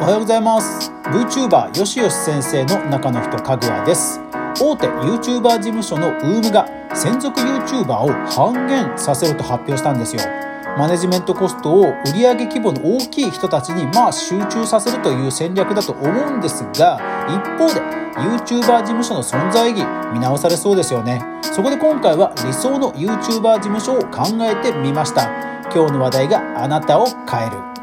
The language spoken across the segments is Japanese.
おはようございます。VTuber よしよし先生の中の人かぐわです。大手 YouTuber 事務所の UM が専属 YouTuber を半減させると発表したんですよ。マネジメントコストを売上規模の大きい人たちにまあ集中させるという戦略だと思うんですが一方で YouTuber 事務所の存在意義見直されそうですよね。そこで今回は理想の YouTuber 事務所を考えてみました。今日の話題があなたを変える。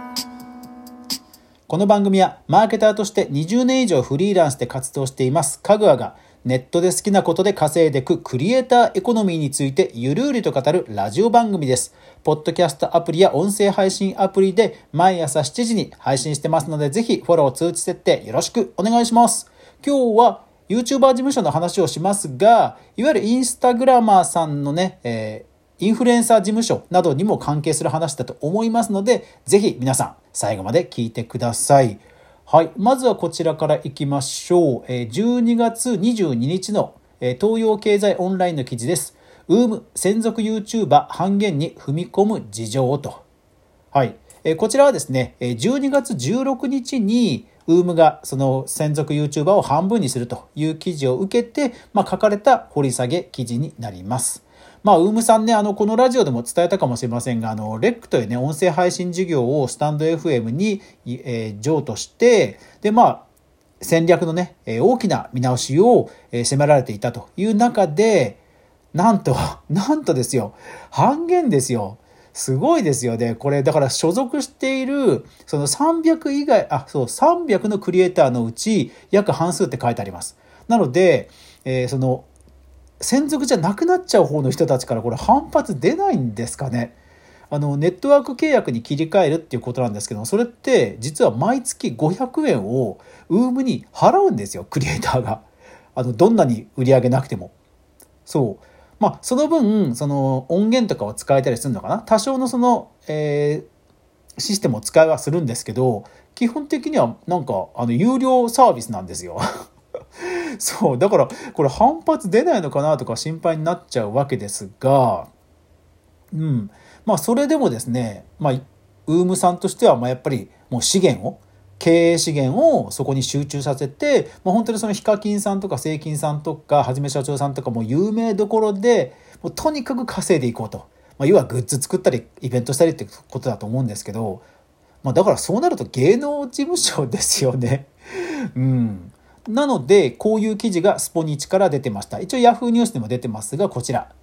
この番組はマーケターとして20年以上フリーランスで活動していますかぐわがネットで好きなことで稼いでいくクリエイターエコノミーについてゆるゆると語るラジオ番組です。ポッドキャストアプリや音声配信アプリで毎朝7時に配信してますので、ぜひフォロー通知設定よろしくお願いします。今日は YouTuber 事務所の話をしますが、いわゆるインスタグラマーさんのね、えー、インフルエンサー事務所などにも関係する話だと思いますので、ぜひ皆さん最後まで聞いてください。はい。まずはこちらからいきましょう。12月22日の東洋経済オンラインの記事です。ウーム専属 YouTuber 半減に踏み込む事情と。はい。こちらはですね、12月16日にウームがその専属 YouTuber を半分にするという記事を受けて、まあ、書かれた掘り下げ記事になります。まあ、ウームさんね、あの、このラジオでも伝えたかもしれませんが、あの、レックというね、音声配信事業をスタンド FM に、えー、譲渡して、で、まあ、戦略のね、えー、大きな見直しを、えー、迫られていたという中で、なんと、なんとですよ、半減ですよ。すごいですよね。これ、だから所属している、その300以外、あ、そう、300のクリエイターのうち、約半数って書いてあります。なので、えー、その、専属じゃなくなっちゃう方の人たちからこれ反発出ないんですかね？あのネットワーク契約に切り替えるっていうことなんですけどそれって実は毎月500円をウームに払うんですよクリエイターが。あのどんなに売り上げなくても。そう。まあその分その音源とかを使えたりするのかな？多少のその、えー、システムを使いはするんですけど基本的にはなんかあの有料サービスなんですよ。そう、だからこれ反発出ないのかなとか心配になっちゃうわけですが、うん。まあそれでもですね、まあ、ウームさんとしてはまあやっぱりもう資源を、経営資源をそこに集中させて、まあ、本当にそのヒカキンさんとかセイキンさんとかはじめ社長さんとかも有名どころでもうとにかく稼いでいこうと、まあ、要はグッズ作ったりイベントしたりってことだと思うんですけど、まあ、だからそうなると芸能事務所ですよね。うん。なので、こういう記事がスポニチから出てました。一応 Yahoo ニュースでも出てますが、こちら。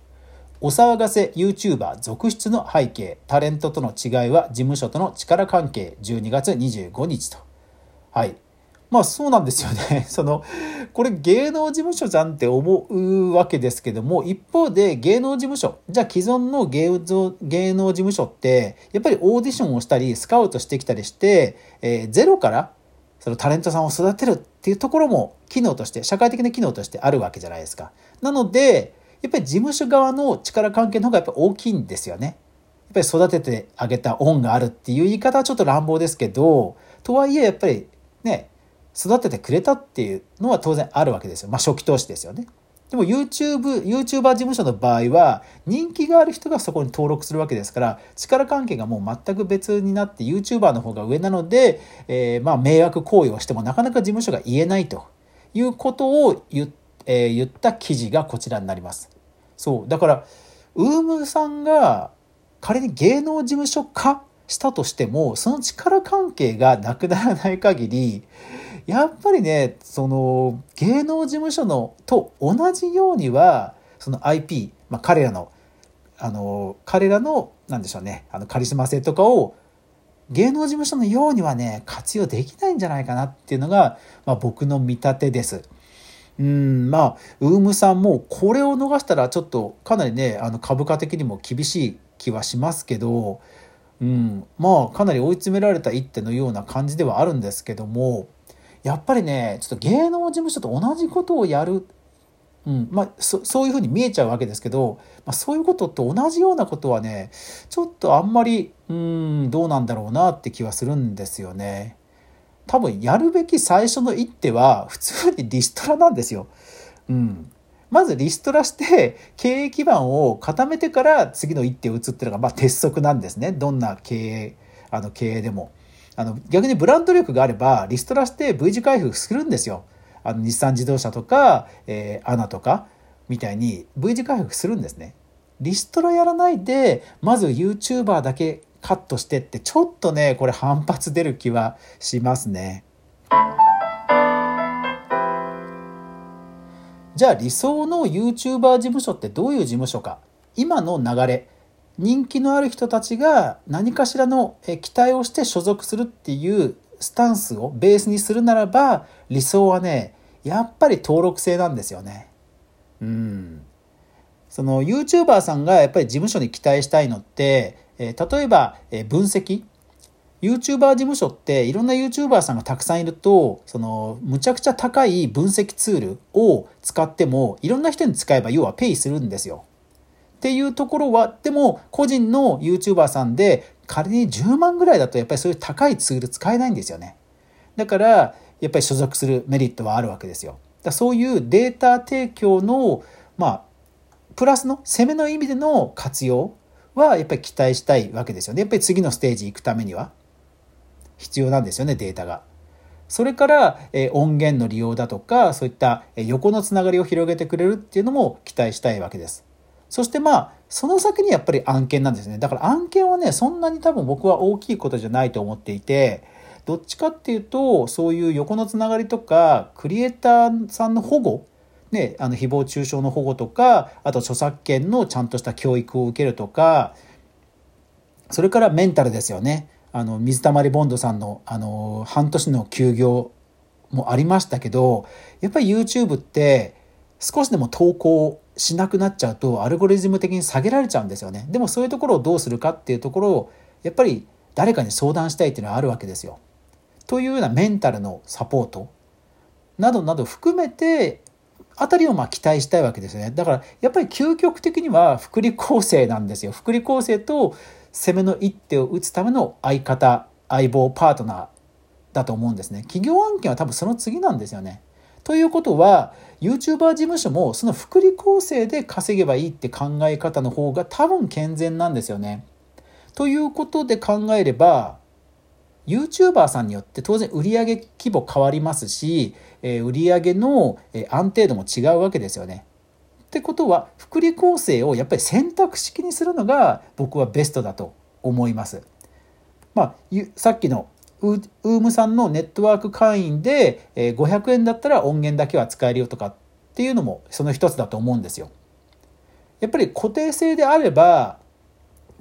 お騒がせ YouTuber 続出の背景、タレントとの違いは事務所との力関係、12月25日と。はい。まあそうなんですよね。その、これ芸能事務所じゃんって思うわけですけども、一方で芸能事務所、じゃあ既存の芸芸能事務所って、やっぱりオーディションをしたり、スカウトしてきたりして、えー、ゼロからそのタレントさんを育てるっていうところも機能として、社会的な機能としてあるわけじゃないですか。なので、やっぱり事務所側の力関係の方がやっぱ大きいんですよね。やっぱり育ててあげた恩があるっていう言い方はちょっと乱暴ですけど、とはいえやっぱりね、育ててくれたっていうのは当然あるわけですよ。まあ初期投資ですよね。でも YouTube、YouTuber 事務所の場合は人気がある人がそこに登録するわけですから力関係がもう全く別になって YouTuber の方が上なので、えー、まあ迷惑行為をしてもなかなか事務所が言えないということを言,、えー、言った記事がこちらになります。そう。だから、ウームさんが仮に芸能事務所化したとしてもその力関係がなくならない限りやっぱりね、その芸能事務所のと同じようには、その IP、まあ、彼らの、あの、彼らの、なんでしょうね、あの、カリスマ性とかを芸能事務所のようにはね、活用できないんじゃないかなっていうのが、まあ、僕の見立てです。うん、まあ、ウームさんもこれを逃したらちょっとかなりね、あの株価的にも厳しい気はしますけど、うん、まあかなり追い詰められた一手のような感じではあるんですけども、やっぱりねちょっと芸能事務所と同じことをやる、うんまあ、そそういうふうに見えちゃうわけですけど、まあ、そういうことと同じようなことはねちょっとあんまりうんどうなんだろうなって気はするんですよね。多分やるべき最初の一手は普通にリストラなんですよ。うん、まずリストラして経営基盤を固めてから次の一手を打つっていうのがまあ鉄則なんですねどんな経営あの経営でも。あの逆にブランド力があればリストラして V 字回復するんですよ。あの日産自動車とか、えー、アナとかみたいに V 字回復するんですね。リストラやらないでまず YouTuber だけカットしてってちょっとねこれ反発出る気はしますね。じゃあ理想の YouTuber 事務所ってどういう事務所か今の流れ人気のある人たちが何かしらの期待をして所属するっていうスタンスをベースにするならば理想はねやっぱり登録制なんですよね。うん。その YouTuber さんがやっぱり事務所に期待したいのって、え例えば、え分析 YouTuber 事務所っていろんな YouTuber さんがたくさんいるとそのむちゃくちゃ高い分析ツールを使ってもいろんな人に使えば要はペイするんですよ。っていうところは、でも個人の YouTuber さんで仮に10万ぐらいだとやっぱりそういう高いツール使えないんですよね。だから、やっぱり所属するメリットはあるわけですよ。だそういうデータ提供の、まあ、プラスの攻めの意味での活用はやっぱり期待したいわけですよね。やっぱり次のステージ行くためには必要なんですよね、データが。それから、え音源の利用だとか、そういった横のつながりを広げてくれるっていうのも期待したいわけです。そしてまあ、その先にやっぱり案件なんですね。だから案件はね、そんなに多分僕は大きいことじゃないと思っていて、どっちかっていうと、そういう横のつながりとか、クリエイターさんの保護、ね、あの誹謗中傷の保護とか、あと著作権のちゃんとした教育を受けるとか、それからメンタルですよね。あの、水溜りボンドさんの、あの、半年の休業もありましたけど、やっぱり YouTube って少しでも投稿しなくなっちゃうとアルゴリズム的に下げられちゃうんですよね。でもそういうところをどうするかっていうところをやっぱり誰かに相談したいっていうのはあるわけですよ。というようなメンタルのサポートなどなど含めてあたりをま期待したいわけですね。だからやっぱり究極的には福利厚生なんですよ。福利厚生と攻めの一手を打つための相方、相棒、パートナーだと思うんですね。企業案件は多分その次なんですよね。ということは YouTuber 事務所もその福利厚生で稼げばいいって考え方の方が多分健全なんですよね。ということで考えれば YouTuber さんによって当然売上規模変わりますし、え売上の安定度も違うわけですよね。ってことは福利厚生をやっぱり選択式にするのが僕はベストだと思います。まあ、さっきのウームさんのネットワーク会員で500円だったら音源だけは使えるよとかっていうのもその一つだと思うんですよ。やっぱり固定性であれば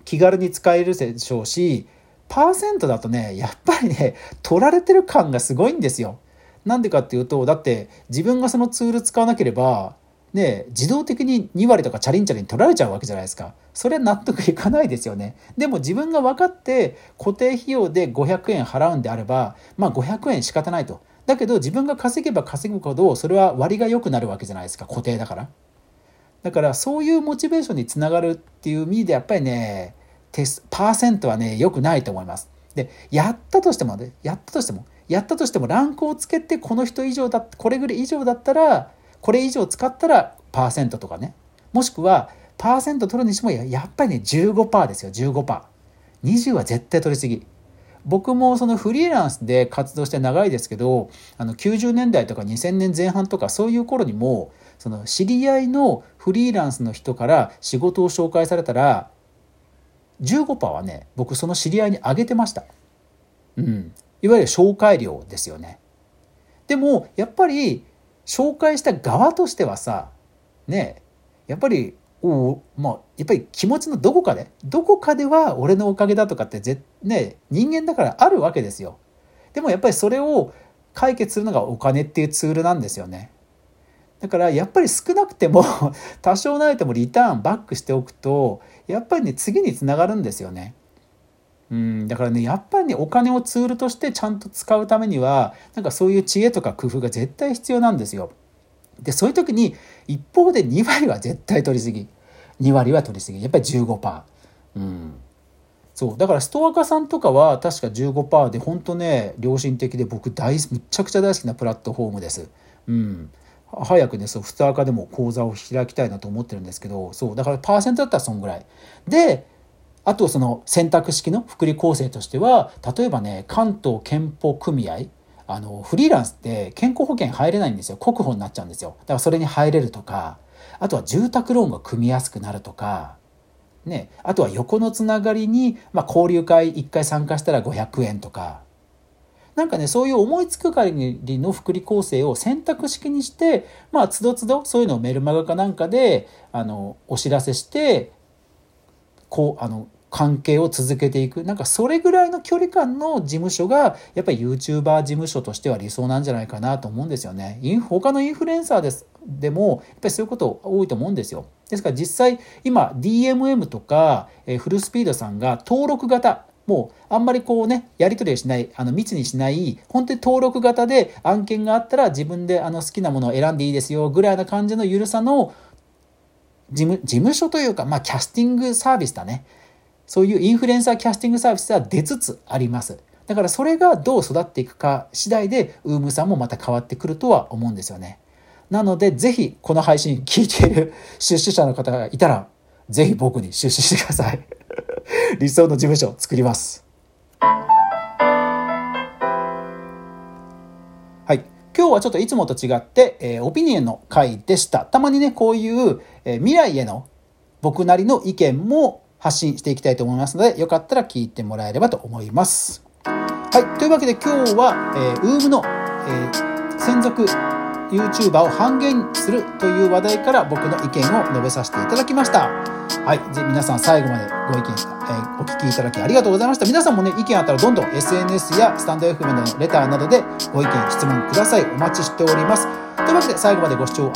気軽に使えるでしょうし、パーセントだとね、やっぱりね、取られてる感がすごいんですよ。なんでかっていうと、だって自分がそのツール使わなければ、ね、自動的に2割とかチャリンチャリン取られちゃうわけじゃないですか。それ納得いかないですよね。でも自分が分かって固定費用で500円払うんであれば、まあ500円仕方ないと。だけど自分が稼げば稼ぐほどそれは割が良くなるわけじゃないですか。固定だから。だからそういうモチベーションにつながるっていう意味でやっぱりね、パーセントはね、良くないと思います。で、やったとしてもね、やったとしても、やったとしてもランクをつけてこの人以上だ、これぐらい以上だったら、これ以上使ったらパーセントとかね。もしくは、パーセント取るにしてもやっぱりね15%ですよ15%。20は絶対取りすぎ。僕もそのフリーランスで活動して長いですけどあの90年代とか2000年前半とかそういう頃にもその知り合いのフリーランスの人から仕事を紹介されたら15%はね僕その知り合いにあげてました。うん。いわゆる紹介料ですよね。でもやっぱり紹介した側としてはさねやっぱりおまあやっぱり気持ちのどこかでどこかでは俺のおかげだとかってぜ、ね、人間だからあるわけですよ。でもやっぱりそれを解決するのがお金っていうツールなんですよね。だからやっぱり少なくても 多少なりともリターンバックしておくとやっぱりね次につながるんですよね。うんだからねやっぱりねお金をツールとしてちゃんと使うためにはなんかそういう知恵とか工夫が絶対必要なんですよ。でそういう時に一方で2割は絶対取りすぎ2割は取りすぎやっぱり15%。うんそうだからストアカさんとかは確か15%で本当ね良心的で僕大むちゃくちゃ大好きなプラットフォームです。うん早くねそうストアカでも講座を開きたいなと思ってるんですけどそうだからパーセントだったらそんぐらい。であとその選択式の福利厚生としては例えばね関東健保組合あのフリーランスって健康保険入れないんですよ。国保になっちゃうんですよ。だからそれに入れるとかあとは住宅ローンが組みやすくなるとかね、あとは横のつながりに、まあ、交流会1回参加したら500円とか。なんかねそういう思いつく限りの福利厚生を選択式にしてまあつどつどそういうのをメルマガかなんかであのお知らせしてこうあの関係を続けていくなんかそれぐらいの距離感の事務所がやっぱり YouTuber 事務所としては理想なんじゃないかなと思うんですよね。イン他のインフルエンサーですでもやっぱりそういうこと多いと思うんですよ。ですから実際今 DMM とか、えフルスピードさんが登録型もうあんまりこうねやり取りをしないあの密にしない本当に登録型で案件があったら自分であの好きなものを選んでいいですよぐらいな感じの緩さの事務事務所というか、まあ、キャスティングサービスだねそういうインフルエンサーキャスティングサービスは出つつあります。だからそれがどう育っていくか次第で、ウームさんもまた変わってくるとは思うんですよね。なので、ぜひこの配信聞いている出資者の方がいたら、ぜひ僕に出資してください。理想の事務所を作ります。はい。今日はちょっといつもと違って、えー、オピニオンの回でした。たまにね、こういう、えー、未来への僕なりの意見も発信していきたいと思いますので、よかったら聞いてもらえればと思います。はい。というわけで今日は、えー、ウームの、えー、専属 YouTuber を半減するという話題から僕の意見を述べさせていただきました。はい。ぜ皆さん最後までご意見、えー、お聞きいただきありがとうございました。皆さんもね、意見あったらどんどん SNS やスタンド FM のレターなどでご意見、質問ください。お待ちしております。というわけで最後までご視聴